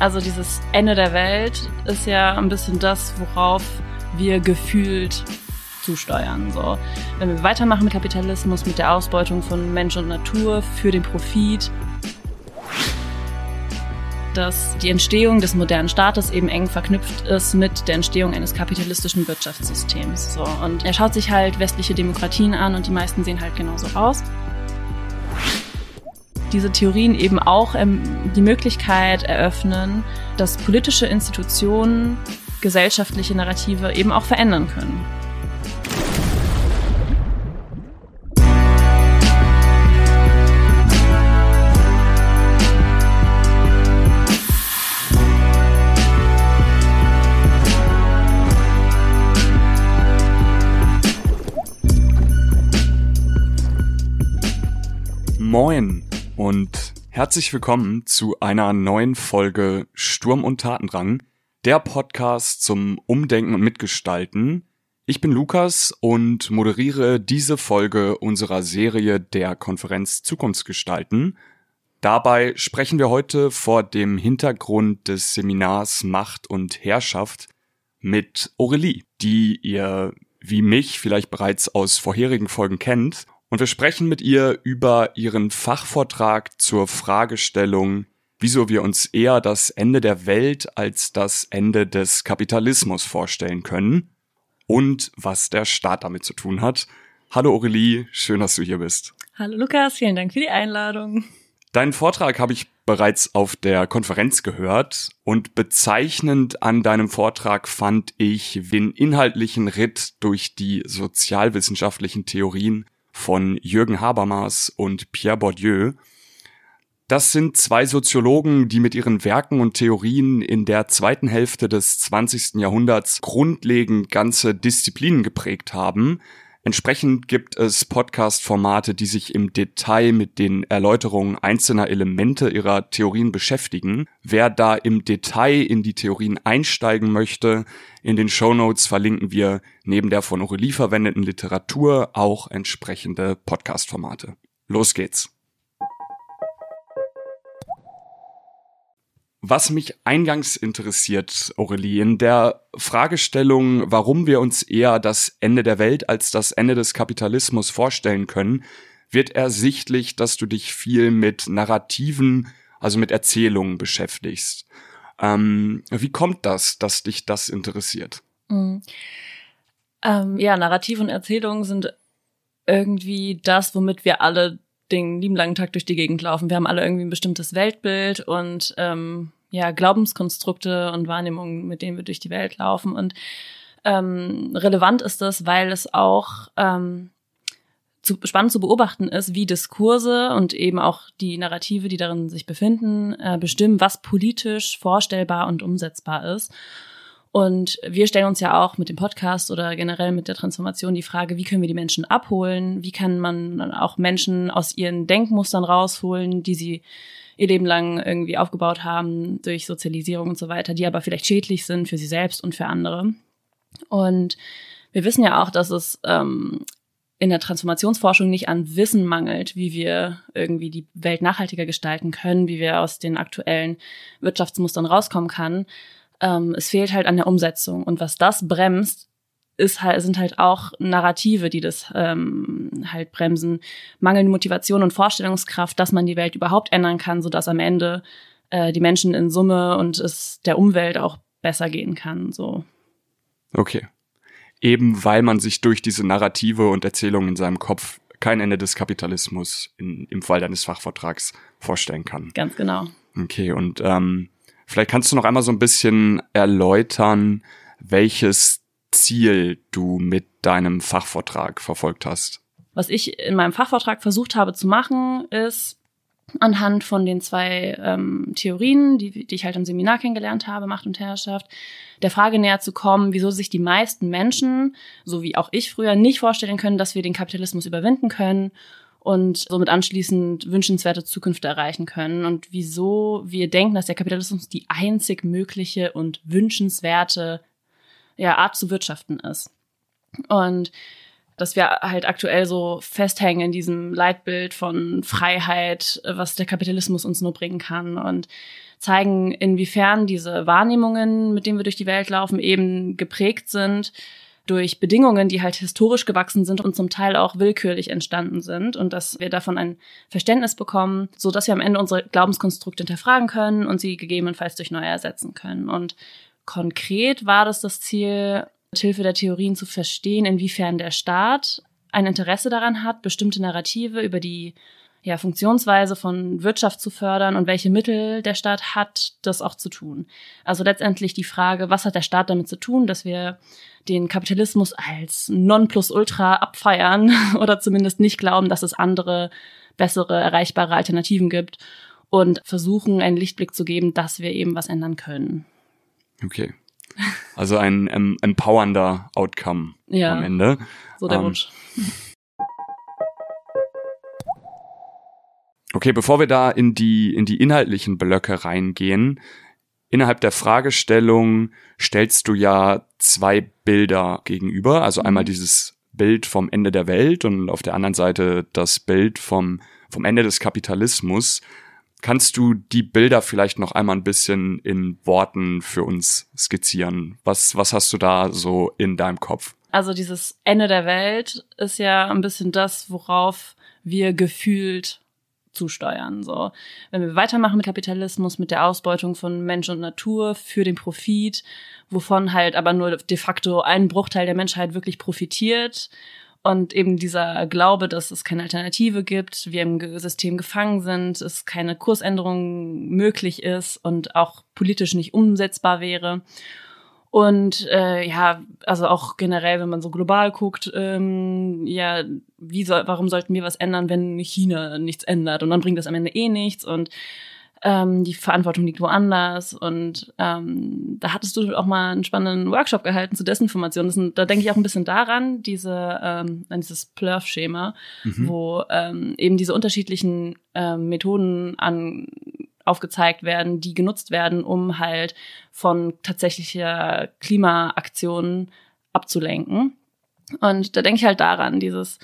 Also dieses Ende der Welt ist ja ein bisschen das, worauf wir gefühlt zusteuern. So, wenn wir weitermachen mit Kapitalismus, mit der Ausbeutung von Mensch und Natur für den Profit, dass die Entstehung des modernen Staates eben eng verknüpft ist mit der Entstehung eines kapitalistischen Wirtschaftssystems. So, und er schaut sich halt westliche Demokratien an und die meisten sehen halt genauso aus diese Theorien eben auch ähm, die Möglichkeit eröffnen, dass politische Institutionen gesellschaftliche Narrative eben auch verändern können. Moin und herzlich willkommen zu einer neuen Folge Sturm und Tatendrang, der Podcast zum Umdenken und Mitgestalten. Ich bin Lukas und moderiere diese Folge unserer Serie der Konferenz Zukunftsgestalten. Dabei sprechen wir heute vor dem Hintergrund des Seminars Macht und Herrschaft mit Aurelie, die ihr wie mich vielleicht bereits aus vorherigen Folgen kennt und wir sprechen mit ihr über ihren Fachvortrag zur Fragestellung, wieso wir uns eher das Ende der Welt als das Ende des Kapitalismus vorstellen können und was der Staat damit zu tun hat. Hallo Aurelie, schön, dass du hier bist. Hallo Lukas, vielen Dank für die Einladung. Deinen Vortrag habe ich bereits auf der Konferenz gehört und bezeichnend an deinem Vortrag fand ich den inhaltlichen Ritt durch die sozialwissenschaftlichen Theorien von Jürgen Habermas und Pierre Bourdieu. Das sind zwei Soziologen, die mit ihren Werken und Theorien in der zweiten Hälfte des 20. Jahrhunderts grundlegend ganze Disziplinen geprägt haben. Entsprechend gibt es Podcast-Formate, die sich im Detail mit den Erläuterungen einzelner Elemente ihrer Theorien beschäftigen. Wer da im Detail in die Theorien einsteigen möchte, in den Show Notes verlinken wir neben der von Aurelie verwendeten Literatur auch entsprechende Podcast-Formate. Los geht's! Was mich eingangs interessiert, Aurelie, in der Fragestellung, warum wir uns eher das Ende der Welt als das Ende des Kapitalismus vorstellen können, wird ersichtlich, dass du dich viel mit Narrativen, also mit Erzählungen beschäftigst. Ähm, wie kommt das, dass dich das interessiert? Mhm. Ähm, ja, Narrativ und Erzählungen sind irgendwie das, womit wir alle den lieben langen Tag durch die Gegend laufen. Wir haben alle irgendwie ein bestimmtes Weltbild und ähm, ja, Glaubenskonstrukte und Wahrnehmungen, mit denen wir durch die Welt laufen. Und ähm, relevant ist das, weil es auch ähm, zu, spannend zu beobachten ist, wie Diskurse und eben auch die Narrative, die darin sich befinden, äh, bestimmen, was politisch vorstellbar und umsetzbar ist. Und wir stellen uns ja auch mit dem Podcast oder generell mit der Transformation die Frage, wie können wir die Menschen abholen? Wie kann man auch Menschen aus ihren Denkmustern rausholen, die sie ihr Leben lang irgendwie aufgebaut haben durch Sozialisierung und so weiter, die aber vielleicht schädlich sind für sie selbst und für andere. Und wir wissen ja auch, dass es ähm, in der Transformationsforschung nicht an Wissen mangelt, wie wir irgendwie die Welt nachhaltiger gestalten können, wie wir aus den aktuellen Wirtschaftsmustern rauskommen kann. Ähm, es fehlt halt an der Umsetzung. Und was das bremst, ist halt, sind halt auch Narrative, die das ähm, halt bremsen. Mangelnde Motivation und Vorstellungskraft, dass man die Welt überhaupt ändern kann, sodass am Ende äh, die Menschen in Summe und es der Umwelt auch besser gehen kann. So. Okay eben weil man sich durch diese Narrative und Erzählungen in seinem Kopf kein Ende des Kapitalismus in, im Fall deines Fachvortrags vorstellen kann. Ganz genau. Okay, und ähm, vielleicht kannst du noch einmal so ein bisschen erläutern, welches Ziel du mit deinem Fachvortrag verfolgt hast. Was ich in meinem Fachvortrag versucht habe zu machen, ist anhand von den zwei ähm, Theorien, die, die ich halt im Seminar kennengelernt habe, Macht und Herrschaft, der Frage näher zu kommen, wieso sich die meisten Menschen, so wie auch ich früher, nicht vorstellen können, dass wir den Kapitalismus überwinden können und somit anschließend wünschenswerte Zukunft erreichen können und wieso wir denken, dass der Kapitalismus die einzig mögliche und wünschenswerte ja, Art zu wirtschaften ist. Und dass wir halt aktuell so festhängen in diesem Leitbild von Freiheit, was der Kapitalismus uns nur bringen kann und zeigen, inwiefern diese Wahrnehmungen, mit denen wir durch die Welt laufen, eben geprägt sind durch Bedingungen, die halt historisch gewachsen sind und zum Teil auch willkürlich entstanden sind und dass wir davon ein Verständnis bekommen, so dass wir am Ende unsere Glaubenskonstrukte hinterfragen können und sie gegebenenfalls durch neue ersetzen können. Und konkret war das das Ziel, mit Hilfe der Theorien zu verstehen, inwiefern der Staat ein Interesse daran hat, bestimmte Narrative über die ja, Funktionsweise von Wirtschaft zu fördern und welche Mittel der Staat hat, das auch zu tun. Also letztendlich die Frage, was hat der Staat damit zu tun, dass wir den Kapitalismus als Nonplusultra abfeiern oder zumindest nicht glauben, dass es andere, bessere, erreichbare Alternativen gibt und versuchen, einen Lichtblick zu geben, dass wir eben was ändern können. Okay. Also ein ähm, empowernder Outcome ja, am Ende. So der ähm, Okay, bevor wir da in die, in die inhaltlichen Blöcke reingehen, innerhalb der Fragestellung stellst du ja zwei Bilder gegenüber. Also mhm. einmal dieses Bild vom Ende der Welt und auf der anderen Seite das Bild vom, vom Ende des Kapitalismus. Kannst du die Bilder vielleicht noch einmal ein bisschen in Worten für uns skizzieren? Was, was hast du da so in deinem Kopf? Also dieses Ende der Welt ist ja ein bisschen das, worauf wir gefühlt zusteuern. So, wenn wir weitermachen mit Kapitalismus, mit der Ausbeutung von Mensch und Natur für den Profit, wovon halt aber nur de facto ein Bruchteil der Menschheit wirklich profitiert und eben dieser Glaube, dass es keine Alternative gibt, wir im System gefangen sind, es keine Kursänderung möglich ist und auch politisch nicht umsetzbar wäre. Und äh, ja, also auch generell, wenn man so global guckt, ähm, ja, wie soll, warum sollten wir was ändern, wenn China nichts ändert? Und dann bringt das am Ende eh nichts und ähm, die Verantwortung liegt woanders. Und ähm, da hattest du auch mal einen spannenden Workshop gehalten zu Desinformation. Sind, da denke ich auch ein bisschen daran, diese, ähm, an dieses Plurf-Schema, mhm. wo ähm, eben diese unterschiedlichen ähm, Methoden an aufgezeigt werden, die genutzt werden, um halt von tatsächlicher Klimaaktionen abzulenken. Und da denke ich halt daran, dieses,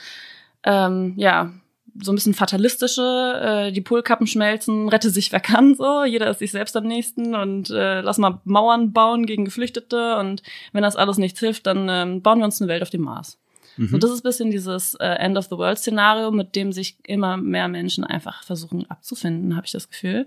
ähm, ja, so ein bisschen fatalistische, äh, die Polkappen schmelzen, rette sich wer kann, so, jeder ist sich selbst am nächsten und äh, lass mal Mauern bauen gegen Geflüchtete und wenn das alles nichts hilft, dann ähm, bauen wir uns eine Welt auf dem Mars. Mhm. So, das ist bisschen dieses äh, End of the World Szenario, mit dem sich immer mehr Menschen einfach versuchen abzufinden, habe ich das Gefühl.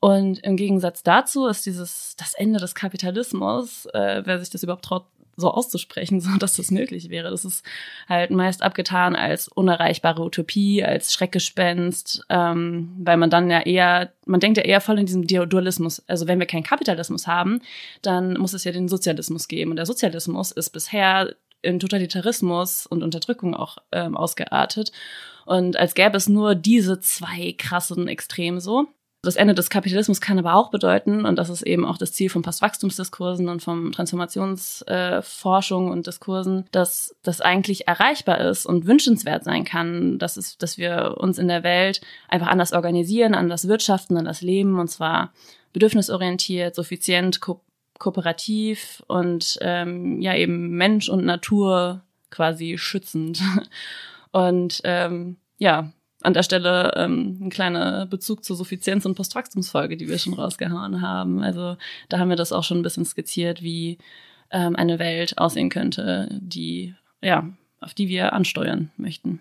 Und im Gegensatz dazu ist dieses das Ende des Kapitalismus, äh, wer sich das überhaupt traut, so auszusprechen, so dass das möglich wäre. Das ist halt meist abgetan als unerreichbare Utopie, als Schreckgespenst, ähm, weil man dann ja eher, man denkt ja eher voll in diesem Dualismus. Also wenn wir keinen Kapitalismus haben, dann muss es ja den Sozialismus geben. Und der Sozialismus ist bisher in Totalitarismus und Unterdrückung auch ähm, ausgeartet. Und als gäbe es nur diese zwei krassen Extreme so. Das Ende des Kapitalismus kann aber auch bedeuten, und das ist eben auch das Ziel von Postwachstumsdiskursen und von Transformationsforschung äh, und Diskursen, dass das eigentlich erreichbar ist und wünschenswert sein kann, dass, es, dass wir uns in der Welt einfach anders organisieren, anders wirtschaften, anders leben, und zwar bedürfnisorientiert, suffizient, ko kooperativ und ähm, ja eben Mensch und Natur quasi schützend. Und ähm, ja, an der Stelle ähm, ein kleiner Bezug zur Suffizienz- und Postwachstumsfolge, die wir schon rausgehauen haben. Also da haben wir das auch schon ein bisschen skizziert, wie ähm, eine Welt aussehen könnte, die, ja, auf die wir ansteuern möchten.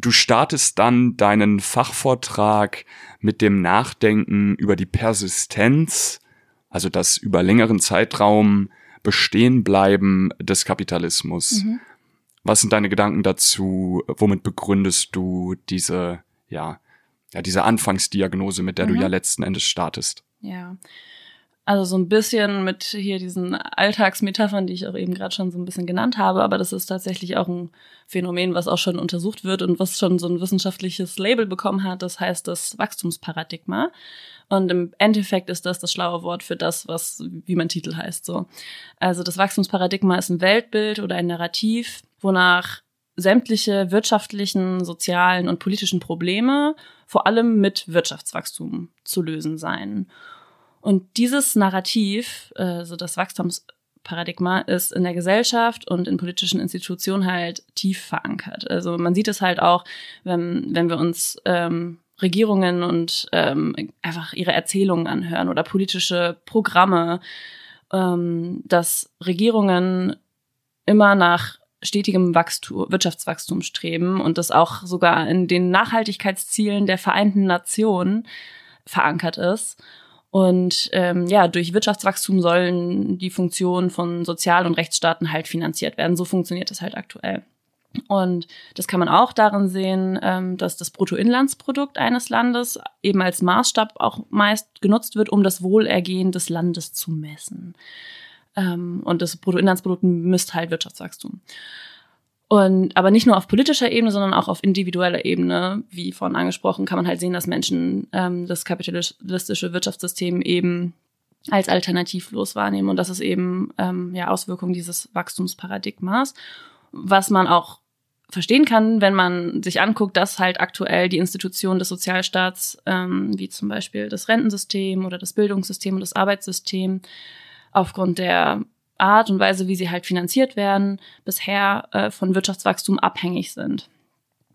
Du startest dann deinen Fachvortrag mit dem Nachdenken über die Persistenz, also das über längeren Zeitraum Bestehenbleiben des Kapitalismus. Mhm. Was sind deine Gedanken dazu? Womit begründest du diese, ja, ja, diese Anfangsdiagnose, mit der mhm. du ja letzten Endes startest? Ja. Also so ein bisschen mit hier diesen Alltagsmetaphern, die ich auch eben gerade schon so ein bisschen genannt habe, aber das ist tatsächlich auch ein Phänomen, was auch schon untersucht wird und was schon so ein wissenschaftliches Label bekommen hat. Das heißt das Wachstumsparadigma. Und im Endeffekt ist das das schlaue Wort für das, was, wie mein Titel heißt, so. Also das Wachstumsparadigma ist ein Weltbild oder ein Narrativ, wonach sämtliche wirtschaftlichen, sozialen und politischen Probleme vor allem mit Wirtschaftswachstum zu lösen seien. Und dieses Narrativ, also das Wachstums Paradigma ist in der Gesellschaft und in politischen Institutionen halt tief verankert. Also man sieht es halt auch, wenn, wenn wir uns ähm, Regierungen und ähm, einfach ihre Erzählungen anhören oder politische Programme, ähm, dass Regierungen immer nach stetigem Wachstum, Wirtschaftswachstum streben und das auch sogar in den Nachhaltigkeitszielen der Vereinten Nationen verankert ist. Und ähm, ja, durch Wirtschaftswachstum sollen die Funktionen von Sozial- und Rechtsstaaten halt finanziert werden. So funktioniert es halt aktuell. Und das kann man auch darin sehen, ähm, dass das Bruttoinlandsprodukt eines Landes eben als Maßstab auch meist genutzt wird, um das Wohlergehen des Landes zu messen. Ähm, und das Bruttoinlandsprodukt misst halt Wirtschaftswachstum. Und aber nicht nur auf politischer Ebene, sondern auch auf individueller Ebene, wie vorhin angesprochen, kann man halt sehen, dass Menschen ähm, das kapitalistische Wirtschaftssystem eben als alternativlos wahrnehmen. Und das ist eben ähm, ja Auswirkung dieses Wachstumsparadigmas, was man auch verstehen kann, wenn man sich anguckt, dass halt aktuell die Institutionen des Sozialstaats, ähm, wie zum Beispiel das Rentensystem oder das Bildungssystem und das Arbeitssystem, aufgrund der Art und Weise, wie sie halt finanziert werden, bisher äh, von Wirtschaftswachstum abhängig sind.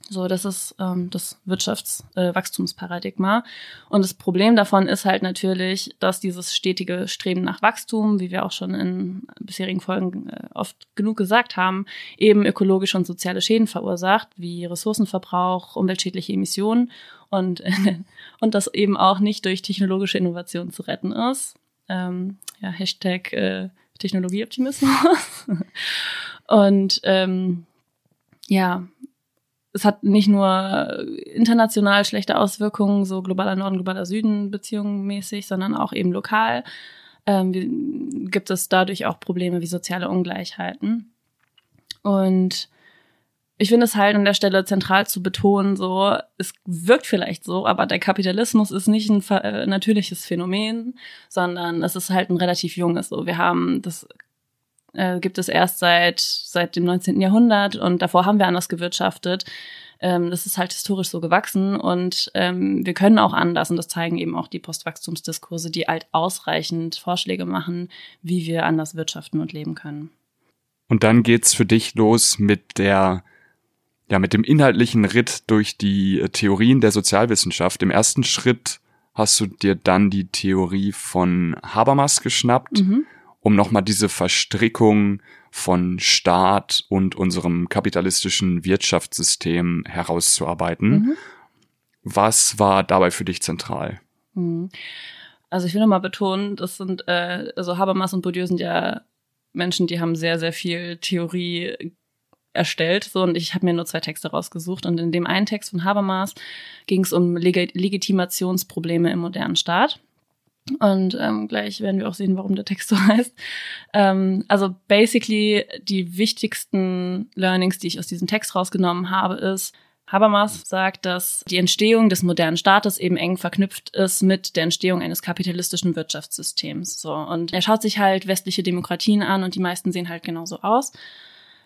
So, das ist ähm, das Wirtschaftswachstumsparadigma. Äh, und das Problem davon ist halt natürlich, dass dieses stetige Streben nach Wachstum, wie wir auch schon in bisherigen Folgen äh, oft genug gesagt haben, eben ökologische und soziale Schäden verursacht, wie Ressourcenverbrauch, umweltschädliche Emissionen und, und das eben auch nicht durch technologische Innovation zu retten ist. Ähm, ja, Hashtag äh, Technologieoptimismus. und ähm, ja, es hat nicht nur international schlechte Auswirkungen, so globaler Norden, globaler Süden beziehungsmäßig, sondern auch eben lokal ähm, gibt es dadurch auch Probleme wie soziale Ungleichheiten. Und ich finde es halt an der Stelle zentral zu betonen, so, es wirkt vielleicht so, aber der Kapitalismus ist nicht ein äh, natürliches Phänomen, sondern es ist halt ein relativ junges, so. Wir haben, das äh, gibt es erst seit, seit dem 19. Jahrhundert und davor haben wir anders gewirtschaftet. Ähm, das ist halt historisch so gewachsen und ähm, wir können auch anders und das zeigen eben auch die Postwachstumsdiskurse, die halt ausreichend Vorschläge machen, wie wir anders wirtschaften und leben können. Und dann geht's für dich los mit der ja, mit dem inhaltlichen Ritt durch die äh, Theorien der Sozialwissenschaft. Im ersten Schritt hast du dir dann die Theorie von Habermas geschnappt, mhm. um nochmal diese Verstrickung von Staat und unserem kapitalistischen Wirtschaftssystem herauszuarbeiten. Mhm. Was war dabei für dich zentral? Mhm. Also ich will nochmal betonen, das sind, äh, also Habermas und Bourdieu sind ja Menschen, die haben sehr, sehr viel Theorie erstellt. So, und ich habe mir nur zwei Texte rausgesucht. Und in dem einen Text von Habermas ging es um Leg Legitimationsprobleme im modernen Staat. Und ähm, gleich werden wir auch sehen, warum der Text so heißt. Ähm, also basically die wichtigsten Learnings, die ich aus diesem Text rausgenommen habe, ist, Habermas sagt, dass die Entstehung des modernen Staates eben eng verknüpft ist mit der Entstehung eines kapitalistischen Wirtschaftssystems. So und er schaut sich halt westliche Demokratien an und die meisten sehen halt genauso aus.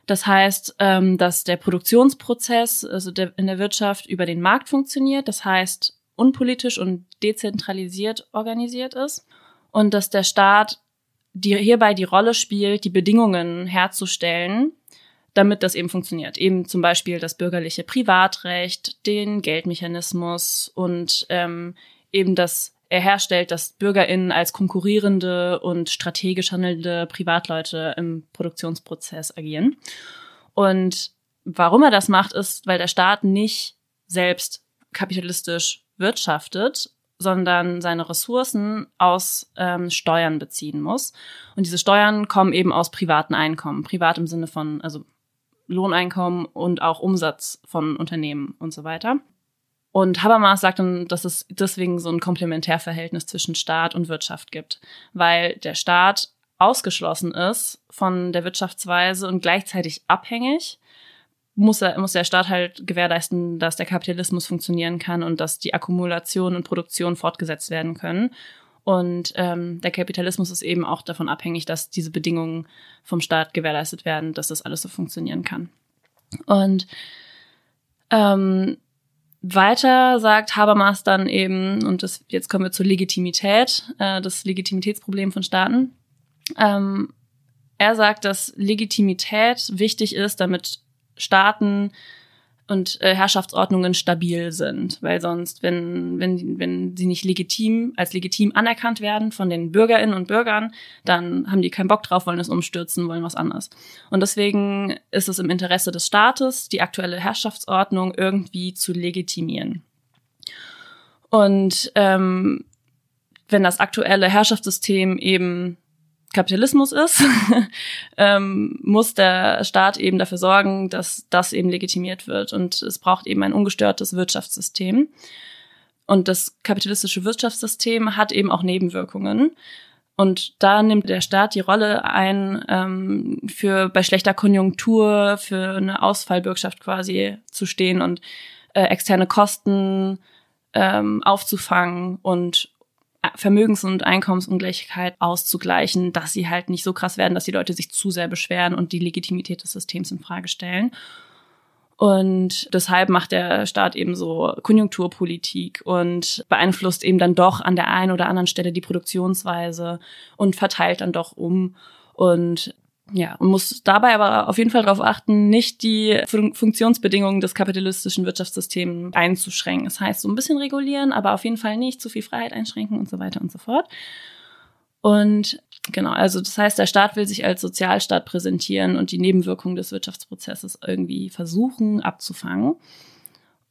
Das heißt, ähm, dass der Produktionsprozess also der, in der Wirtschaft über den Markt funktioniert, das heißt unpolitisch und dezentralisiert organisiert ist und dass der Staat die, hierbei die Rolle spielt, die Bedingungen herzustellen, damit das eben funktioniert. Eben zum Beispiel das bürgerliche Privatrecht, den Geldmechanismus und ähm, eben das er herstellt, dass BürgerInnen als konkurrierende und strategisch handelnde Privatleute im Produktionsprozess agieren. Und warum er das macht, ist, weil der Staat nicht selbst kapitalistisch wirtschaftet, sondern seine Ressourcen aus ähm, Steuern beziehen muss. Und diese Steuern kommen eben aus privaten Einkommen. Privat im Sinne von, also Lohneinkommen und auch Umsatz von Unternehmen und so weiter. Und Habermas sagt dann, dass es deswegen so ein Komplementärverhältnis zwischen Staat und Wirtschaft gibt, weil der Staat ausgeschlossen ist von der Wirtschaftsweise und gleichzeitig abhängig, muss, er, muss der Staat halt gewährleisten, dass der Kapitalismus funktionieren kann und dass die Akkumulation und Produktion fortgesetzt werden können. Und ähm, der Kapitalismus ist eben auch davon abhängig, dass diese Bedingungen vom Staat gewährleistet werden, dass das alles so funktionieren kann. Und ähm, weiter sagt Habermas dann eben, und das, jetzt kommen wir zur Legitimität, äh, das Legitimitätsproblem von Staaten. Ähm, er sagt, dass Legitimität wichtig ist, damit Staaten und äh, Herrschaftsordnungen stabil sind, weil sonst, wenn, wenn, wenn sie nicht legitim, als legitim anerkannt werden von den Bürgerinnen und Bürgern, dann haben die keinen Bock drauf, wollen es umstürzen, wollen was anderes. Und deswegen ist es im Interesse des Staates, die aktuelle Herrschaftsordnung irgendwie zu legitimieren. Und ähm, wenn das aktuelle Herrschaftssystem eben Kapitalismus ist, ähm, muss der Staat eben dafür sorgen, dass das eben legitimiert wird. Und es braucht eben ein ungestörtes Wirtschaftssystem. Und das kapitalistische Wirtschaftssystem hat eben auch Nebenwirkungen. Und da nimmt der Staat die Rolle ein, ähm, für bei schlechter Konjunktur, für eine Ausfallbürgschaft quasi zu stehen und äh, externe Kosten ähm, aufzufangen und Vermögens- und Einkommensungleichheit auszugleichen, dass sie halt nicht so krass werden, dass die Leute sich zu sehr beschweren und die Legitimität des Systems in Frage stellen. Und deshalb macht der Staat eben so Konjunkturpolitik und beeinflusst eben dann doch an der einen oder anderen Stelle die Produktionsweise und verteilt dann doch um. Und ja, und muss dabei aber auf jeden Fall darauf achten, nicht die Fun Funktionsbedingungen des kapitalistischen Wirtschaftssystems einzuschränken. Das heißt, so ein bisschen regulieren, aber auf jeden Fall nicht zu viel Freiheit einschränken und so weiter und so fort. Und genau, also das heißt, der Staat will sich als Sozialstaat präsentieren und die Nebenwirkungen des Wirtschaftsprozesses irgendwie versuchen abzufangen.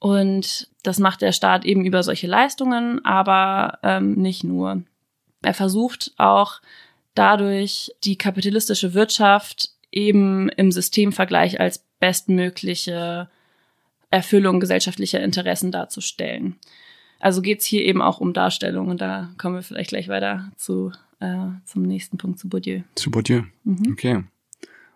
Und das macht der Staat eben über solche Leistungen, aber ähm, nicht nur. Er versucht auch dadurch die kapitalistische Wirtschaft eben im Systemvergleich als bestmögliche Erfüllung gesellschaftlicher Interessen darzustellen. Also geht's hier eben auch um Darstellung und da kommen wir vielleicht gleich weiter zu, äh, zum nächsten Punkt, zu Bourdieu. Zu Bourdieu, mhm. okay.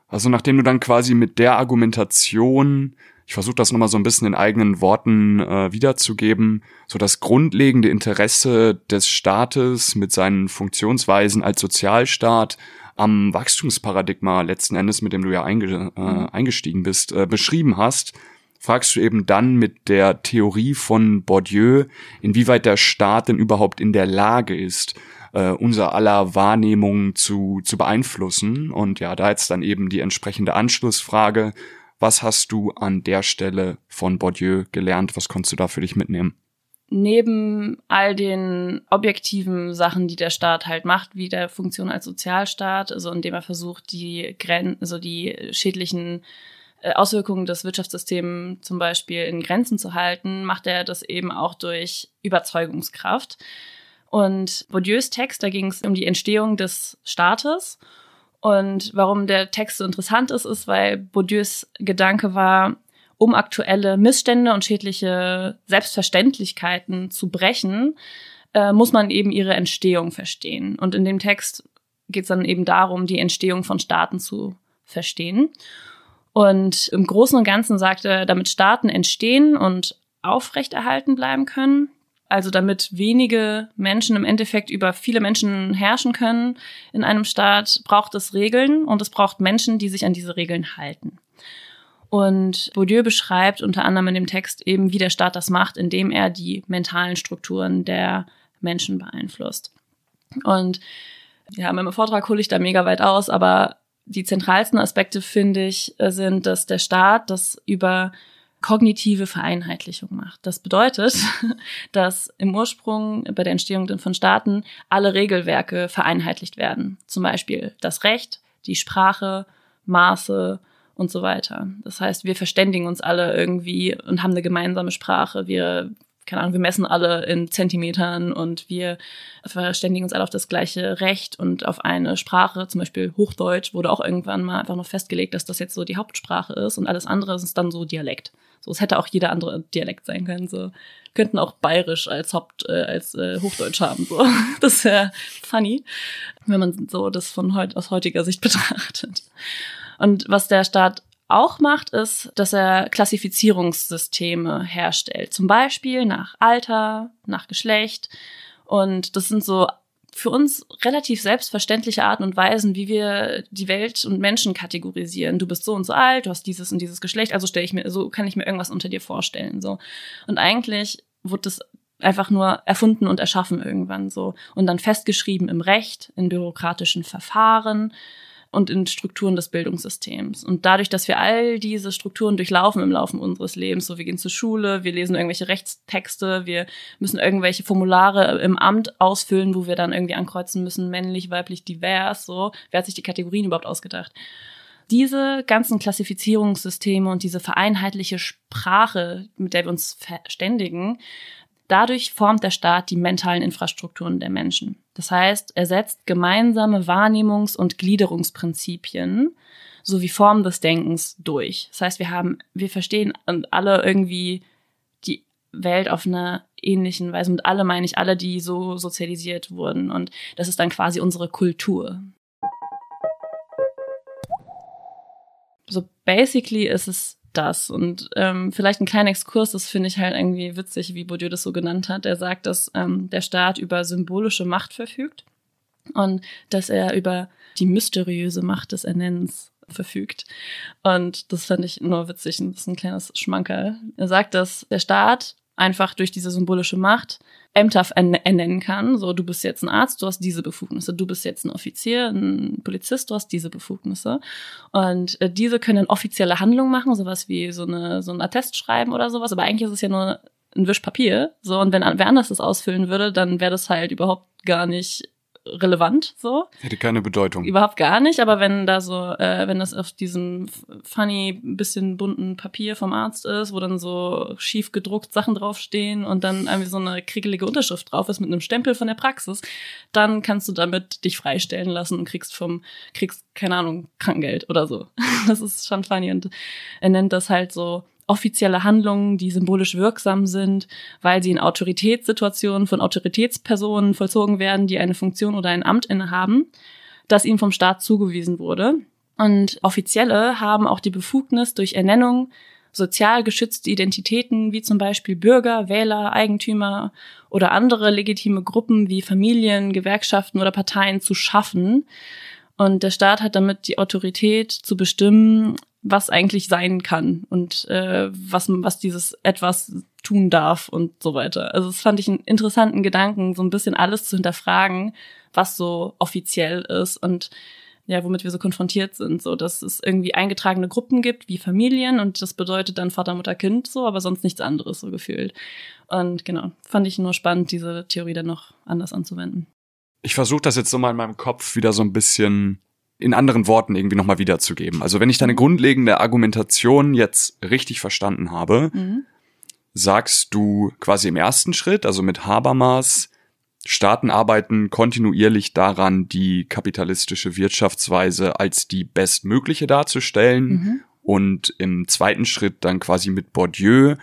Also nachdem du dann quasi mit der Argumentation ich versuche das nochmal so ein bisschen in eigenen Worten äh, wiederzugeben, so das grundlegende Interesse des Staates mit seinen Funktionsweisen als Sozialstaat am Wachstumsparadigma letzten Endes, mit dem du ja einge äh, mhm. eingestiegen bist, äh, beschrieben hast, fragst du eben dann mit der Theorie von Bourdieu, inwieweit der Staat denn überhaupt in der Lage ist, äh, unser aller Wahrnehmung zu, zu beeinflussen. Und ja, da jetzt dann eben die entsprechende Anschlussfrage, was hast du an der Stelle von Bourdieu gelernt? Was konntest du da für dich mitnehmen? Neben all den objektiven Sachen, die der Staat halt macht, wie der Funktion als Sozialstaat, also indem er versucht, die Gren also die schädlichen äh, Auswirkungen des Wirtschaftssystems zum Beispiel in Grenzen zu halten, macht er das eben auch durch Überzeugungskraft. Und Bourdieus Text, da ging es um die Entstehung des Staates und warum der Text so interessant ist, ist, weil Bourdieus Gedanke war, um aktuelle Missstände und schädliche Selbstverständlichkeiten zu brechen, äh, muss man eben ihre Entstehung verstehen. Und in dem Text geht es dann eben darum, die Entstehung von Staaten zu verstehen. Und im Großen und Ganzen sagt er, damit Staaten entstehen und aufrechterhalten bleiben können, also damit wenige Menschen im Endeffekt über viele Menschen herrschen können in einem Staat, braucht es Regeln und es braucht Menschen, die sich an diese Regeln halten. Und Bourdieu beschreibt unter anderem in dem Text eben, wie der Staat das macht, indem er die mentalen Strukturen der Menschen beeinflusst. Und ja, in Vortrag hole ich da mega weit aus, aber die zentralsten Aspekte, finde ich, sind, dass der Staat das über kognitive Vereinheitlichung macht. Das bedeutet, dass im Ursprung bei der Entstehung von Staaten alle Regelwerke vereinheitlicht werden. Zum Beispiel das Recht, die Sprache, Maße und so weiter. Das heißt, wir verständigen uns alle irgendwie und haben eine gemeinsame Sprache. Wir keine Ahnung, wir messen alle in Zentimetern und wir verständigen uns alle auf das gleiche Recht und auf eine Sprache, zum Beispiel Hochdeutsch, wurde auch irgendwann mal einfach noch festgelegt, dass das jetzt so die Hauptsprache ist und alles andere ist dann so Dialekt. So, es hätte auch jeder andere Dialekt sein können. So könnten auch Bayerisch als Haupt äh, als äh, Hochdeutsch haben. So, das wäre funny, wenn man so das von heut aus heutiger Sicht betrachtet. Und was der Staat auch macht, ist, dass er Klassifizierungssysteme herstellt. Zum Beispiel nach Alter, nach Geschlecht. Und das sind so für uns relativ selbstverständliche Arten und Weisen, wie wir die Welt und Menschen kategorisieren. Du bist so und so alt, du hast dieses und dieses Geschlecht, also stelle ich mir, so kann ich mir irgendwas unter dir vorstellen, so. Und eigentlich wurde das einfach nur erfunden und erschaffen irgendwann so und dann festgeschrieben im Recht, in bürokratischen Verfahren und in Strukturen des Bildungssystems. Und dadurch, dass wir all diese Strukturen durchlaufen im Laufe unseres Lebens, so wir gehen zur Schule, wir lesen irgendwelche Rechtstexte, wir müssen irgendwelche Formulare im Amt ausfüllen, wo wir dann irgendwie ankreuzen müssen, männlich, weiblich, divers, so. Wer hat sich die Kategorien überhaupt ausgedacht? Diese ganzen Klassifizierungssysteme und diese vereinheitliche Sprache, mit der wir uns verständigen, Dadurch formt der Staat die mentalen Infrastrukturen der Menschen. Das heißt, er setzt gemeinsame Wahrnehmungs- und Gliederungsprinzipien sowie Formen des Denkens durch. Das heißt, wir haben, wir verstehen alle irgendwie die Welt auf einer ähnlichen Weise. Mit alle meine ich alle, die so sozialisiert wurden. Und das ist dann quasi unsere Kultur. So basically ist es das. Und ähm, vielleicht ein kleiner Exkurs, das finde ich halt irgendwie witzig, wie Bourdieu das so genannt hat. Er sagt, dass ähm, der Staat über symbolische Macht verfügt und dass er über die mysteriöse Macht des Ernennens verfügt. Und das fand ich nur witzig, das ist ein kleines Schmankerl. Er sagt, dass der Staat einfach durch diese symbolische Macht Ämter ernennen kann. So, du bist jetzt ein Arzt, du hast diese Befugnisse. Du bist jetzt ein Offizier, ein Polizist, du hast diese Befugnisse. Und äh, diese können offizielle Handlungen machen, sowas wie so eine so ein Attest schreiben oder sowas. Aber eigentlich ist es ja nur ein Wisch Papier. So, und wenn wer anders das ausfüllen würde, dann wäre das halt überhaupt gar nicht relevant so. Hätte keine Bedeutung. Überhaupt gar nicht, aber wenn da so, äh, wenn das auf diesem funny, bisschen bunten Papier vom Arzt ist, wo dann so schief gedruckt Sachen draufstehen und dann irgendwie so eine kriegelige Unterschrift drauf ist mit einem Stempel von der Praxis, dann kannst du damit dich freistellen lassen und kriegst vom, kriegst, keine Ahnung, Krankengeld oder so. Das ist schon funny und er nennt das halt so offizielle Handlungen, die symbolisch wirksam sind, weil sie in Autoritätssituationen von Autoritätspersonen vollzogen werden, die eine Funktion oder ein Amt innehaben, das ihnen vom Staat zugewiesen wurde. Und Offizielle haben auch die Befugnis, durch Ernennung sozial geschützte Identitäten wie zum Beispiel Bürger, Wähler, Eigentümer oder andere legitime Gruppen wie Familien, Gewerkschaften oder Parteien zu schaffen. Und der Staat hat damit die Autorität zu bestimmen, was eigentlich sein kann und äh, was, was dieses etwas tun darf und so weiter. Also das fand ich einen interessanten Gedanken, so ein bisschen alles zu hinterfragen, was so offiziell ist und ja, womit wir so konfrontiert sind, so dass es irgendwie eingetragene Gruppen gibt, wie Familien und das bedeutet dann Vater, Mutter, Kind so, aber sonst nichts anderes so gefühlt. Und genau, fand ich nur spannend, diese Theorie dann noch anders anzuwenden. Ich versuche das jetzt so mal in meinem Kopf wieder so ein bisschen in anderen Worten irgendwie nochmal wiederzugeben. Also wenn ich deine grundlegende Argumentation jetzt richtig verstanden habe, mhm. sagst du quasi im ersten Schritt, also mit Habermas, Staaten arbeiten kontinuierlich daran, die kapitalistische Wirtschaftsweise als die bestmögliche darzustellen. Mhm. Und im zweiten Schritt dann quasi mit Bourdieu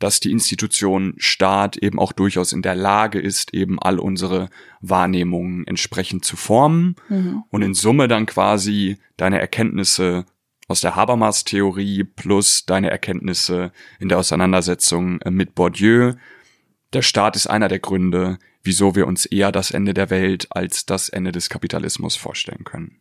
dass die Institution Staat eben auch durchaus in der Lage ist, eben all unsere Wahrnehmungen entsprechend zu formen mhm. und in Summe dann quasi deine Erkenntnisse aus der Habermas-Theorie plus deine Erkenntnisse in der Auseinandersetzung äh, mit Bourdieu. Der Staat ist einer der Gründe, wieso wir uns eher das Ende der Welt als das Ende des Kapitalismus vorstellen können.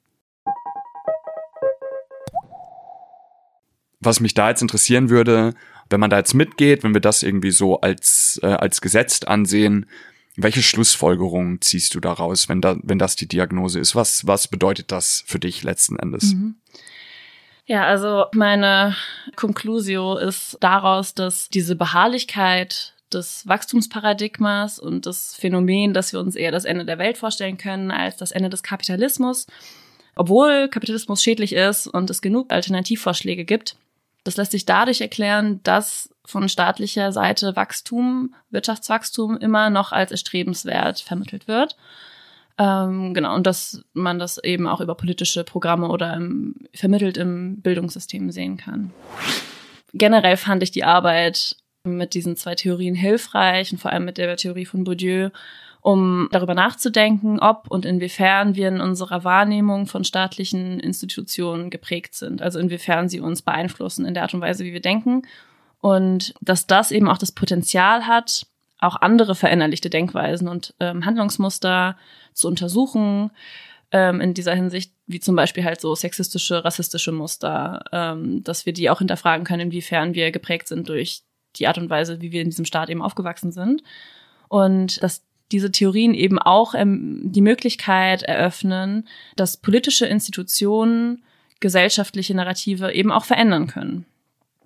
Was mich da jetzt interessieren würde, wenn man da jetzt mitgeht, wenn wir das irgendwie so als, äh, als gesetzt ansehen, welche Schlussfolgerungen ziehst du daraus, wenn, da, wenn das die Diagnose ist? Was, was bedeutet das für dich letzten Endes? Mhm. Ja, also meine Conclusio ist daraus, dass diese Beharrlichkeit des Wachstumsparadigmas und das Phänomen, dass wir uns eher das Ende der Welt vorstellen können als das Ende des Kapitalismus, obwohl Kapitalismus schädlich ist und es genug Alternativvorschläge gibt, das lässt sich dadurch erklären, dass von staatlicher Seite Wachstum, Wirtschaftswachstum immer noch als erstrebenswert vermittelt wird. Ähm, genau, und dass man das eben auch über politische Programme oder im, vermittelt im Bildungssystem sehen kann. Generell fand ich die Arbeit mit diesen zwei Theorien hilfreich und vor allem mit der Theorie von Bourdieu, um darüber nachzudenken, ob und inwiefern wir in unserer Wahrnehmung von staatlichen Institutionen geprägt sind. Also inwiefern sie uns beeinflussen in der Art und Weise, wie wir denken. Und dass das eben auch das Potenzial hat, auch andere verinnerlichte Denkweisen und ähm, Handlungsmuster zu untersuchen, ähm, in dieser Hinsicht, wie zum Beispiel halt so sexistische, rassistische Muster, ähm, dass wir die auch hinterfragen können, inwiefern wir geprägt sind durch die Art und Weise, wie wir in diesem Staat eben aufgewachsen sind. Und dass diese Theorien eben auch ähm, die Möglichkeit eröffnen, dass politische Institutionen gesellschaftliche Narrative eben auch verändern können.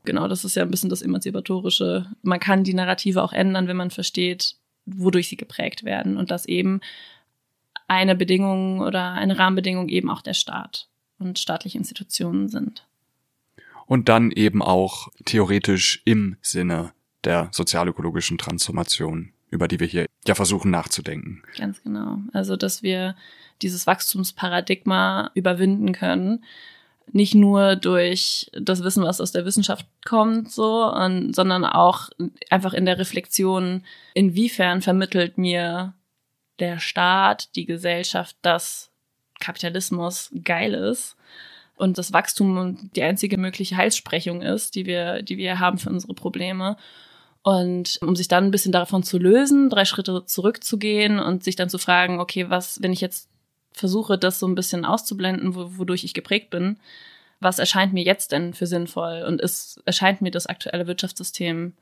Genau, das ist ja ein bisschen das Emanzipatorische. Man kann die Narrative auch ändern, wenn man versteht, wodurch sie geprägt werden und dass eben eine Bedingung oder eine Rahmenbedingung eben auch der Staat und staatliche Institutionen sind. Und dann eben auch theoretisch im Sinne der sozialökologischen Transformation, über die wir hier ja versuchen nachzudenken. Ganz genau. Also, dass wir dieses Wachstumsparadigma überwinden können, nicht nur durch das Wissen, was aus der Wissenschaft kommt, so, und, sondern auch einfach in der Reflexion, inwiefern vermittelt mir der Staat, die Gesellschaft, dass Kapitalismus geil ist und das Wachstum die einzige mögliche Heilsprechung ist, die wir, die wir haben für unsere Probleme. Und um sich dann ein bisschen davon zu lösen, drei Schritte zurückzugehen und sich dann zu fragen, okay, was, wenn ich jetzt versuche, das so ein bisschen auszublenden, wodurch ich geprägt bin, was erscheint mir jetzt denn für sinnvoll und ist, erscheint mir das aktuelle Wirtschaftssystem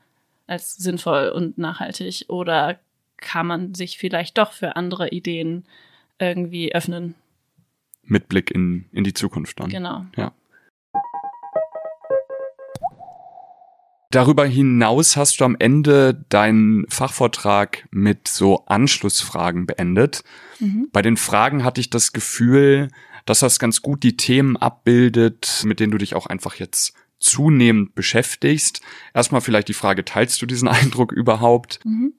als sinnvoll und nachhaltig oder kann man sich vielleicht doch für andere Ideen irgendwie öffnen? Mit Blick in, in die Zukunft dann. Genau. Ja. Darüber hinaus hast du am Ende deinen Fachvortrag mit so Anschlussfragen beendet. Mhm. Bei den Fragen hatte ich das Gefühl, dass das ganz gut die Themen abbildet, mit denen du dich auch einfach jetzt zunehmend beschäftigst. Erstmal vielleicht die Frage, teilst du diesen Eindruck überhaupt? Mhm.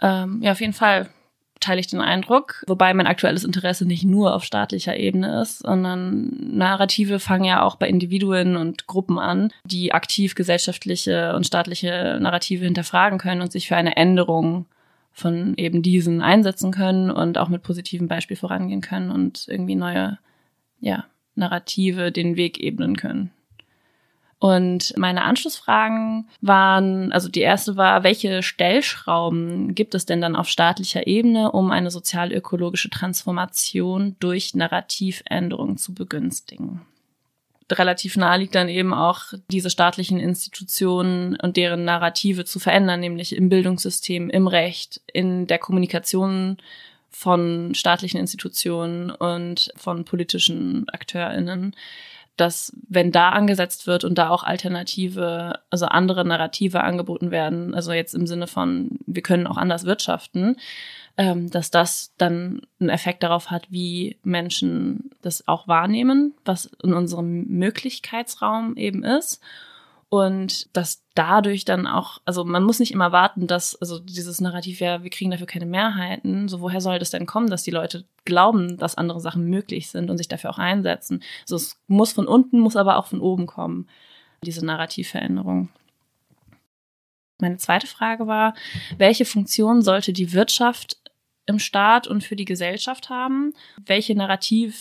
Ähm, ja, auf jeden Fall teile ich den Eindruck, wobei mein aktuelles Interesse nicht nur auf staatlicher Ebene ist, sondern Narrative fangen ja auch bei Individuen und Gruppen an, die aktiv gesellschaftliche und staatliche Narrative hinterfragen können und sich für eine Änderung von eben diesen einsetzen können und auch mit positivem Beispiel vorangehen können und irgendwie neue ja, Narrative den Weg ebnen können. Und meine Anschlussfragen waren, also die erste war, welche Stellschrauben gibt es denn dann auf staatlicher Ebene, um eine sozial-ökologische Transformation durch Narrativänderungen zu begünstigen? Relativ nahe liegt dann eben auch diese staatlichen Institutionen und deren Narrative zu verändern, nämlich im Bildungssystem, im Recht, in der Kommunikation von staatlichen Institutionen und von politischen AkteurInnen dass wenn da angesetzt wird und da auch alternative, also andere Narrative angeboten werden, also jetzt im Sinne von, wir können auch anders wirtschaften, ähm, dass das dann einen Effekt darauf hat, wie Menschen das auch wahrnehmen, was in unserem Möglichkeitsraum eben ist und dass dadurch dann auch, also man muss nicht immer warten, dass, also dieses Narrativ, ja, wir kriegen dafür keine Mehrheiten, so woher soll das denn kommen, dass die Leute glauben, dass andere Sachen möglich sind und sich dafür auch einsetzen. So also es muss von unten, muss aber auch von oben kommen, diese Narrativveränderung. Meine zweite Frage war, welche Funktion sollte die Wirtschaft im Staat und für die Gesellschaft haben? Welche Narrative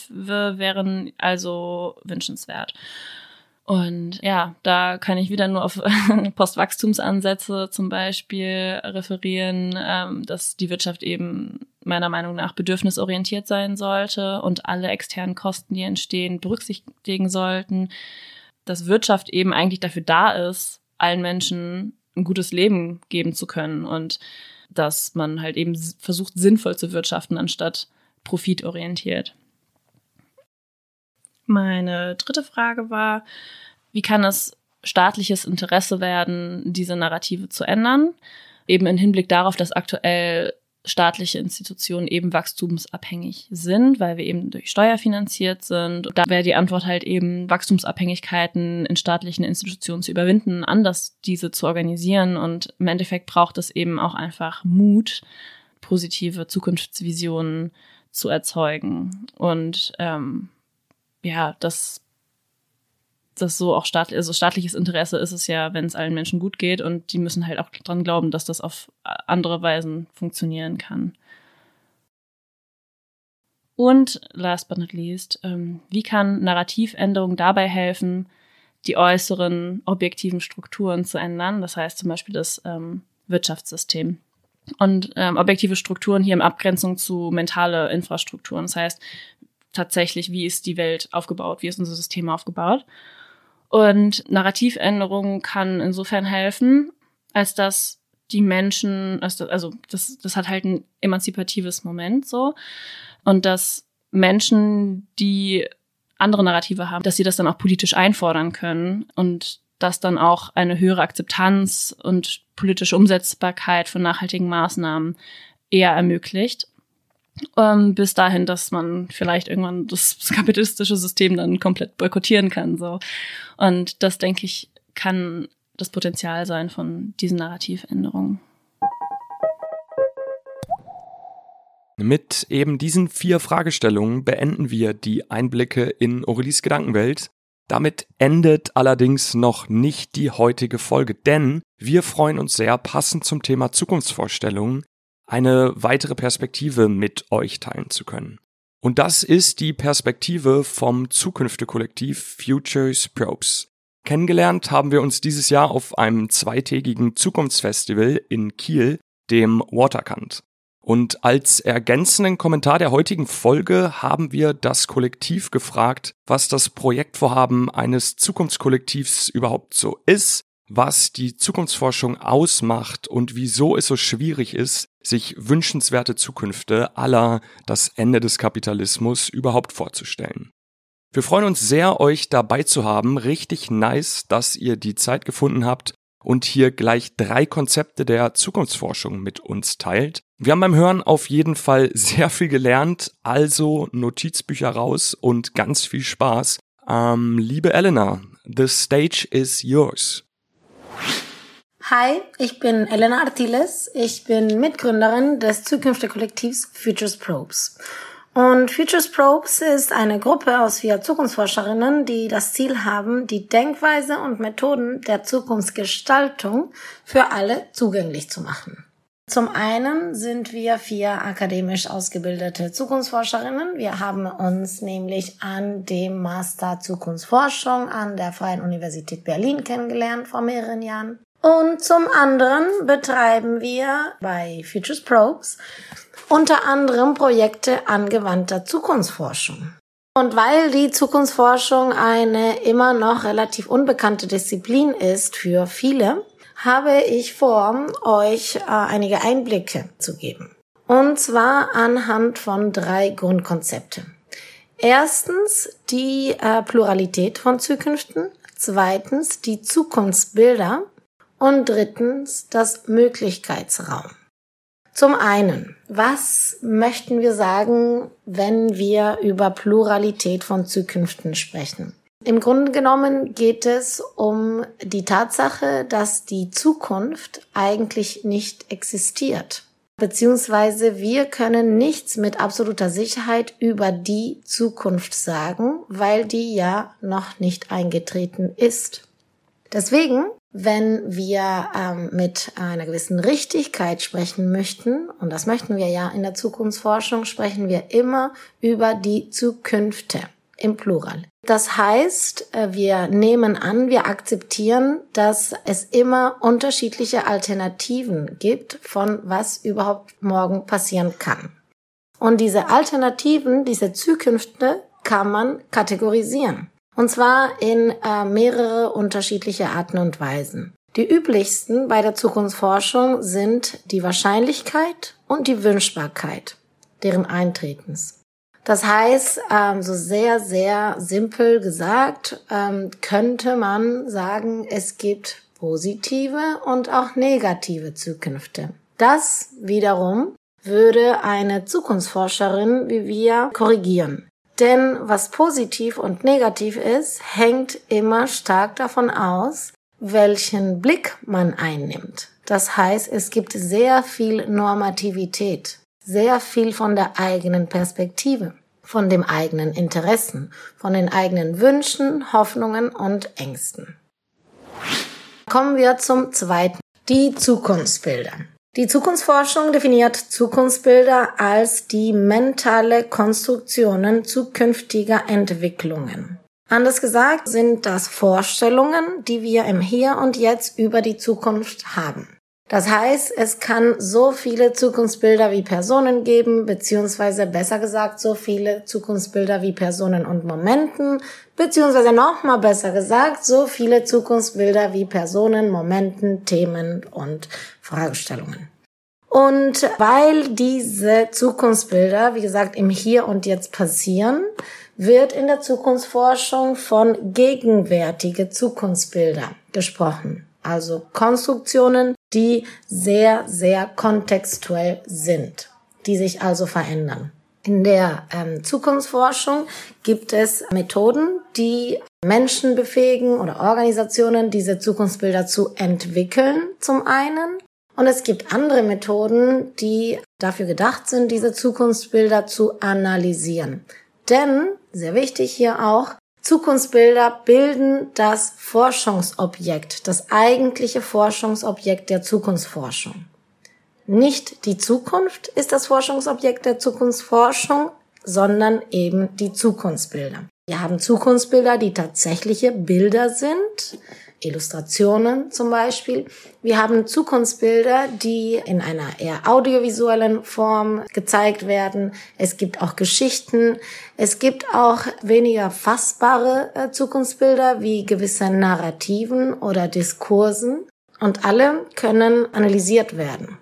wären also wünschenswert? Und ja, da kann ich wieder nur auf Postwachstumsansätze zum Beispiel referieren, ähm, dass die Wirtschaft eben meiner Meinung nach bedürfnisorientiert sein sollte und alle externen Kosten, die entstehen, berücksichtigen sollten. Dass Wirtschaft eben eigentlich dafür da ist, allen Menschen ein gutes Leben geben zu können und dass man halt eben versucht, sinnvoll zu wirtschaften, anstatt profitorientiert. Meine dritte Frage war, wie kann es staatliches Interesse werden, diese Narrative zu ändern? Eben im Hinblick darauf, dass aktuell staatliche Institutionen eben wachstumsabhängig sind, weil wir eben durch Steuer finanziert sind. Da wäre die Antwort halt eben, Wachstumsabhängigkeiten in staatlichen Institutionen zu überwinden, anders diese zu organisieren. Und im Endeffekt braucht es eben auch einfach Mut, positive Zukunftsvisionen zu erzeugen. Und ähm, ja, das das so auch staat, also staatliches Interesse ist es ja, wenn es allen Menschen gut geht und die müssen halt auch dran glauben, dass das auf andere Weisen funktionieren kann. Und last but not least, ähm, wie kann Narrativänderung dabei helfen, die äußeren objektiven Strukturen zu ändern? Das heißt zum Beispiel das ähm, Wirtschaftssystem. Und ähm, objektive Strukturen hier in Abgrenzung zu mentale Infrastrukturen. Das heißt, tatsächlich, wie ist die Welt aufgebaut, wie ist unser System aufgebaut. Und Narrativänderung kann insofern helfen, als dass die Menschen, also, das, das hat halt ein emanzipatives Moment so. Und dass Menschen, die andere Narrative haben, dass sie das dann auch politisch einfordern können und dass dann auch eine höhere Akzeptanz und politische Umsetzbarkeit von nachhaltigen Maßnahmen eher ermöglicht. Ähm, bis dahin, dass man vielleicht irgendwann das kapitalistische System dann komplett boykottieren kann. So. Und das, denke ich, kann das Potenzial sein von diesen Narrativänderungen. Mit eben diesen vier Fragestellungen beenden wir die Einblicke in Aurelies Gedankenwelt. Damit endet allerdings noch nicht die heutige Folge, denn wir freuen uns sehr, passend zum Thema Zukunftsvorstellungen, eine weitere Perspektive mit euch teilen zu können. Und das ist die Perspektive vom Zukünfte-Kollektiv Futures Probes. Kennengelernt haben wir uns dieses Jahr auf einem zweitägigen Zukunftsfestival in Kiel, dem Waterkant. Und als ergänzenden Kommentar der heutigen Folge haben wir das Kollektiv gefragt, was das Projektvorhaben eines Zukunftskollektivs überhaupt so ist, was die Zukunftsforschung ausmacht und wieso es so schwierig ist, sich wünschenswerte Zukünfte aller das Ende des Kapitalismus überhaupt vorzustellen. Wir freuen uns sehr, euch dabei zu haben. Richtig nice, dass ihr die Zeit gefunden habt und hier gleich drei Konzepte der Zukunftsforschung mit uns teilt. Wir haben beim Hören auf jeden Fall sehr viel gelernt, also Notizbücher raus und ganz viel Spaß. Ähm, liebe Elena, the stage is yours. Hi, ich bin Elena Artiles. Ich bin Mitgründerin des Zukünfte-Kollektivs Futures Probes. Und Futures Probes ist eine Gruppe aus vier Zukunftsforscherinnen, die das Ziel haben, die Denkweise und Methoden der Zukunftsgestaltung für alle zugänglich zu machen. Zum einen sind wir vier akademisch ausgebildete Zukunftsforscherinnen. Wir haben uns nämlich an dem Master Zukunftsforschung an der Freien Universität Berlin kennengelernt vor mehreren Jahren. Und zum anderen betreiben wir bei Futures Probes unter anderem Projekte angewandter Zukunftsforschung. Und weil die Zukunftsforschung eine immer noch relativ unbekannte Disziplin ist für viele, habe ich vor, euch äh, einige Einblicke zu geben. Und zwar anhand von drei Grundkonzepte. Erstens die äh, Pluralität von Zukünften, zweitens die Zukunftsbilder und drittens das Möglichkeitsraum. Zum einen, was möchten wir sagen, wenn wir über Pluralität von Zukünften sprechen? Im Grunde genommen geht es um die Tatsache, dass die Zukunft eigentlich nicht existiert. Beziehungsweise wir können nichts mit absoluter Sicherheit über die Zukunft sagen, weil die ja noch nicht eingetreten ist. Deswegen wenn wir ähm, mit einer gewissen Richtigkeit sprechen möchten, und das möchten wir ja in der Zukunftsforschung, sprechen wir immer über die Zukünfte im Plural. Das heißt, äh, wir nehmen an, wir akzeptieren, dass es immer unterschiedliche Alternativen gibt, von was überhaupt morgen passieren kann. Und diese Alternativen, diese Zukünfte kann man kategorisieren. Und zwar in äh, mehrere unterschiedliche Arten und Weisen. Die üblichsten bei der Zukunftsforschung sind die Wahrscheinlichkeit und die Wünschbarkeit deren Eintretens. Das heißt, ähm, so sehr, sehr simpel gesagt, ähm, könnte man sagen, es gibt positive und auch negative Zukünfte. Das wiederum würde eine Zukunftsforscherin wie wir korrigieren. Denn was positiv und negativ ist, hängt immer stark davon aus, welchen Blick man einnimmt. Das heißt, es gibt sehr viel Normativität, sehr viel von der eigenen Perspektive, von dem eigenen Interessen, von den eigenen Wünschen, Hoffnungen und Ängsten. Kommen wir zum zweiten, die Zukunftsbilder. Die Zukunftsforschung definiert Zukunftsbilder als die mentale Konstruktionen zukünftiger Entwicklungen. Anders gesagt sind das Vorstellungen, die wir im Hier und Jetzt über die Zukunft haben. Das heißt, es kann so viele Zukunftsbilder wie Personen geben, beziehungsweise besser gesagt, so viele Zukunftsbilder wie Personen und Momenten, beziehungsweise nochmal besser gesagt, so viele Zukunftsbilder wie Personen, Momenten, Themen und Fragestellungen. Und weil diese Zukunftsbilder, wie gesagt, im Hier und Jetzt passieren, wird in der Zukunftsforschung von gegenwärtige Zukunftsbilder gesprochen. Also Konstruktionen, die sehr, sehr kontextuell sind, die sich also verändern. In der ähm, Zukunftsforschung gibt es Methoden, die Menschen befähigen oder Organisationen, diese Zukunftsbilder zu entwickeln, zum einen. Und es gibt andere Methoden, die dafür gedacht sind, diese Zukunftsbilder zu analysieren. Denn, sehr wichtig hier auch, Zukunftsbilder bilden das Forschungsobjekt, das eigentliche Forschungsobjekt der Zukunftsforschung. Nicht die Zukunft ist das Forschungsobjekt der Zukunftsforschung, sondern eben die Zukunftsbilder. Wir haben Zukunftsbilder, die tatsächliche Bilder sind, Illustrationen zum Beispiel. Wir haben Zukunftsbilder, die in einer eher audiovisuellen Form gezeigt werden. Es gibt auch Geschichten. Es gibt auch weniger fassbare äh, Zukunftsbilder wie gewisse Narrativen oder Diskursen. Und alle können analysiert werden.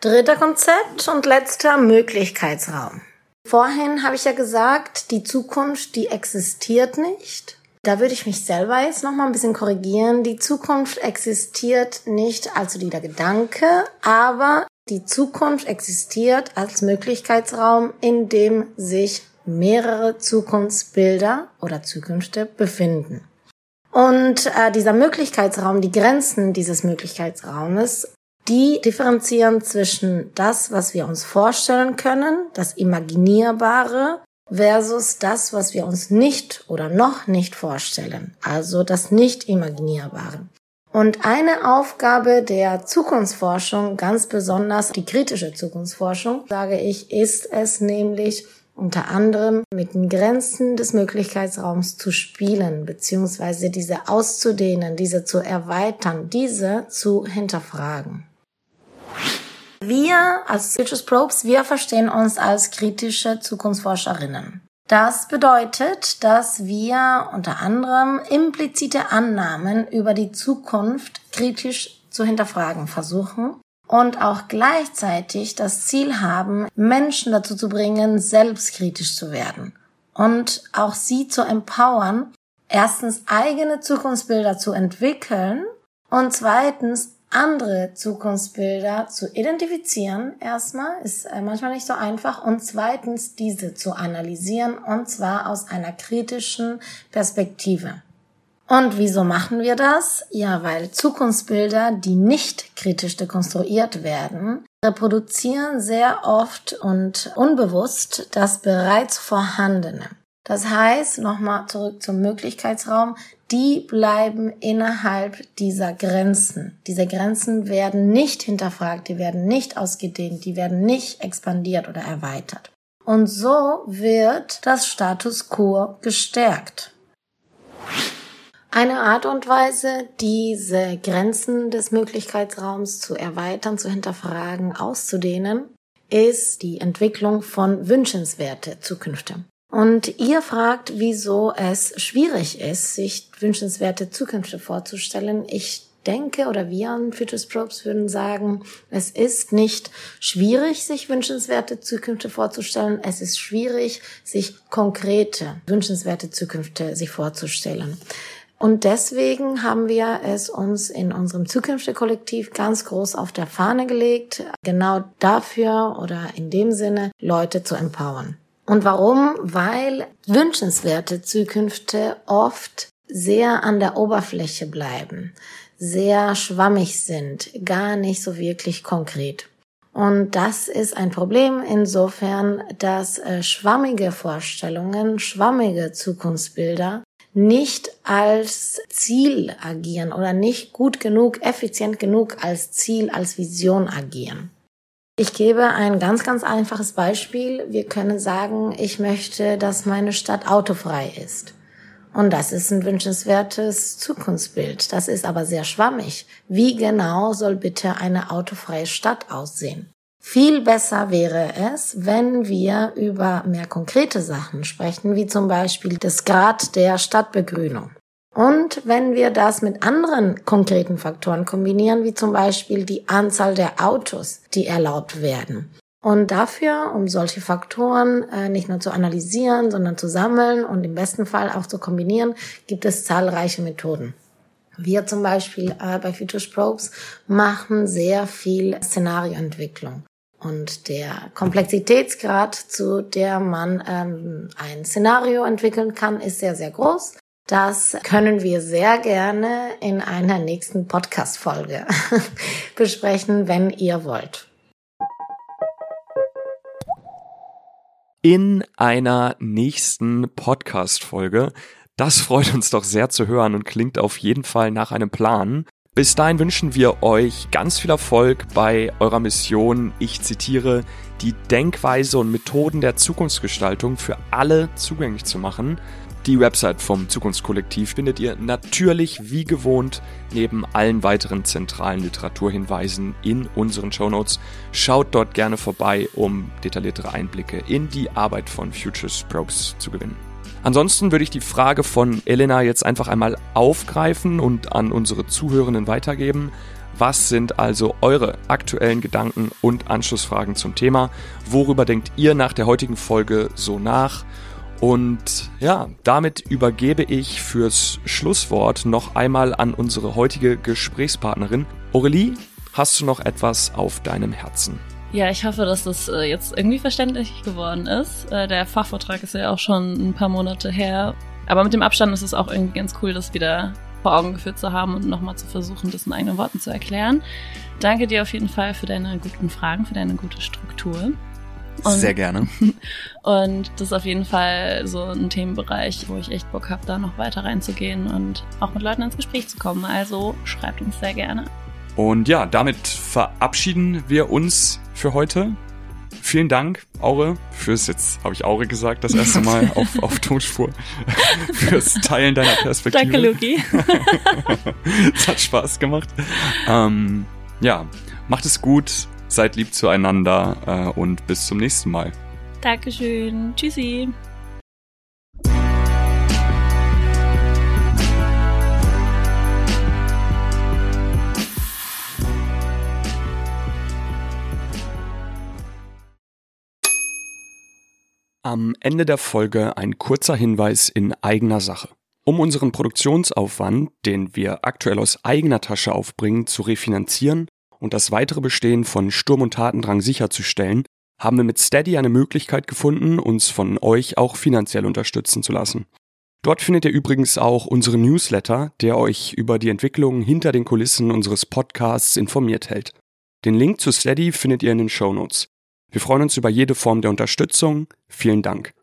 Dritter Konzept und letzter Möglichkeitsraum. Vorhin habe ich ja gesagt, die Zukunft, die existiert nicht. Da würde ich mich selber jetzt noch mal ein bisschen korrigieren. Die Zukunft existiert nicht als solider Gedanke, aber die Zukunft existiert als Möglichkeitsraum, in dem sich mehrere Zukunftsbilder oder Zukünfte befinden. Und äh, dieser Möglichkeitsraum, die Grenzen dieses Möglichkeitsraumes, die differenzieren zwischen das, was wir uns vorstellen können, das Imaginierbare, versus das, was wir uns nicht oder noch nicht vorstellen, also das Nicht-Imaginierbare. Und eine Aufgabe der Zukunftsforschung, ganz besonders die kritische Zukunftsforschung, sage ich, ist es nämlich unter anderem mit den Grenzen des Möglichkeitsraums zu spielen, beziehungsweise diese auszudehnen, diese zu erweitern, diese zu hinterfragen. Wir als Citrus Probes, wir verstehen uns als kritische Zukunftsforscherinnen. Das bedeutet, dass wir unter anderem implizite Annahmen über die Zukunft kritisch zu hinterfragen versuchen und auch gleichzeitig das Ziel haben, Menschen dazu zu bringen, selbstkritisch zu werden und auch sie zu empowern, erstens eigene Zukunftsbilder zu entwickeln und zweitens andere Zukunftsbilder zu identifizieren, erstmal, ist äh, manchmal nicht so einfach, und zweitens diese zu analysieren, und zwar aus einer kritischen Perspektive. Und wieso machen wir das? Ja, weil Zukunftsbilder, die nicht kritisch dekonstruiert werden, reproduzieren sehr oft und unbewusst das bereits Vorhandene. Das heißt, nochmal zurück zum Möglichkeitsraum, die bleiben innerhalb dieser Grenzen. Diese Grenzen werden nicht hinterfragt, die werden nicht ausgedehnt, die werden nicht expandiert oder erweitert. Und so wird das Status quo gestärkt. Eine Art und Weise, diese Grenzen des Möglichkeitsraums zu erweitern, zu hinterfragen, auszudehnen, ist die Entwicklung von wünschenswerte Zukünfte. Und ihr fragt, wieso es schwierig ist, sich wünschenswerte Zukünfte vorzustellen. Ich denke oder wir an Futures Probes würden sagen, es ist nicht schwierig, sich wünschenswerte Zukünfte vorzustellen. Es ist schwierig, sich konkrete wünschenswerte Zukünfte sich vorzustellen. Und deswegen haben wir es uns in unserem Zukünfte-Kollektiv ganz groß auf der Fahne gelegt, genau dafür oder in dem Sinne Leute zu empowern. Und warum? Weil wünschenswerte Zukünfte oft sehr an der Oberfläche bleiben, sehr schwammig sind, gar nicht so wirklich konkret. Und das ist ein Problem insofern, dass äh, schwammige Vorstellungen, schwammige Zukunftsbilder nicht als Ziel agieren oder nicht gut genug, effizient genug als Ziel, als Vision agieren. Ich gebe ein ganz, ganz einfaches Beispiel. Wir können sagen, ich möchte, dass meine Stadt autofrei ist. Und das ist ein wünschenswertes Zukunftsbild. Das ist aber sehr schwammig. Wie genau soll bitte eine autofreie Stadt aussehen? Viel besser wäre es, wenn wir über mehr konkrete Sachen sprechen, wie zum Beispiel das Grad der Stadtbegrünung. Und wenn wir das mit anderen konkreten Faktoren kombinieren, wie zum Beispiel die Anzahl der Autos, die erlaubt werden. Und dafür, um solche Faktoren äh, nicht nur zu analysieren, sondern zu sammeln und im besten Fall auch zu kombinieren, gibt es zahlreiche Methoden. Wir zum Beispiel äh, bei Futures Probes machen sehr viel Szenarioentwicklung. Und der Komplexitätsgrad, zu der man ähm, ein Szenario entwickeln kann, ist sehr, sehr groß. Das können wir sehr gerne in einer nächsten Podcast-Folge besprechen, wenn ihr wollt. In einer nächsten Podcast-Folge. Das freut uns doch sehr zu hören und klingt auf jeden Fall nach einem Plan. Bis dahin wünschen wir euch ganz viel Erfolg bei eurer Mission. Ich zitiere, die Denkweise und Methoden der Zukunftsgestaltung für alle zugänglich zu machen. Die Website vom Zukunftskollektiv findet ihr natürlich wie gewohnt neben allen weiteren zentralen Literaturhinweisen in unseren Shownotes. Schaut dort gerne vorbei, um detailliertere Einblicke in die Arbeit von Futures Probes zu gewinnen. Ansonsten würde ich die Frage von Elena jetzt einfach einmal aufgreifen und an unsere Zuhörenden weitergeben. Was sind also eure aktuellen Gedanken und Anschlussfragen zum Thema? Worüber denkt ihr nach der heutigen Folge so nach? Und ja, damit übergebe ich fürs Schlusswort noch einmal an unsere heutige Gesprächspartnerin. Aurelie, hast du noch etwas auf deinem Herzen? Ja, ich hoffe, dass das äh, jetzt irgendwie verständlich geworden ist. Äh, der Fachvortrag ist ja auch schon ein paar Monate her. Aber mit dem Abstand ist es auch irgendwie ganz cool, das wieder vor Augen geführt zu haben und nochmal zu versuchen, das in eigenen Worten zu erklären. Danke dir auf jeden Fall für deine guten Fragen, für deine gute Struktur. Und, Sehr gerne. Und das ist auf jeden Fall so ein Themenbereich, wo ich echt Bock habe, da noch weiter reinzugehen und auch mit Leuten ins Gespräch zu kommen. Also schreibt uns sehr gerne. Und ja, damit verabschieden wir uns für heute. Vielen Dank, Aure, fürs, jetzt habe ich Aure gesagt, das erste Mal auf, auf Tonspur, fürs Teilen deiner Perspektive. Danke, Luki. es hat Spaß gemacht. Ähm, ja, macht es gut, seid lieb zueinander äh, und bis zum nächsten Mal. Dankeschön. Tschüssi. Am Ende der Folge ein kurzer Hinweis in eigener Sache. Um unseren Produktionsaufwand, den wir aktuell aus eigener Tasche aufbringen, zu refinanzieren und das weitere Bestehen von Sturm und Tatendrang sicherzustellen, haben wir mit Steady eine Möglichkeit gefunden, uns von euch auch finanziell unterstützen zu lassen. Dort findet ihr übrigens auch unseren Newsletter, der euch über die Entwicklungen hinter den Kulissen unseres Podcasts informiert hält. Den Link zu Steady findet ihr in den Show Notes. Wir freuen uns über jede Form der Unterstützung. Vielen Dank.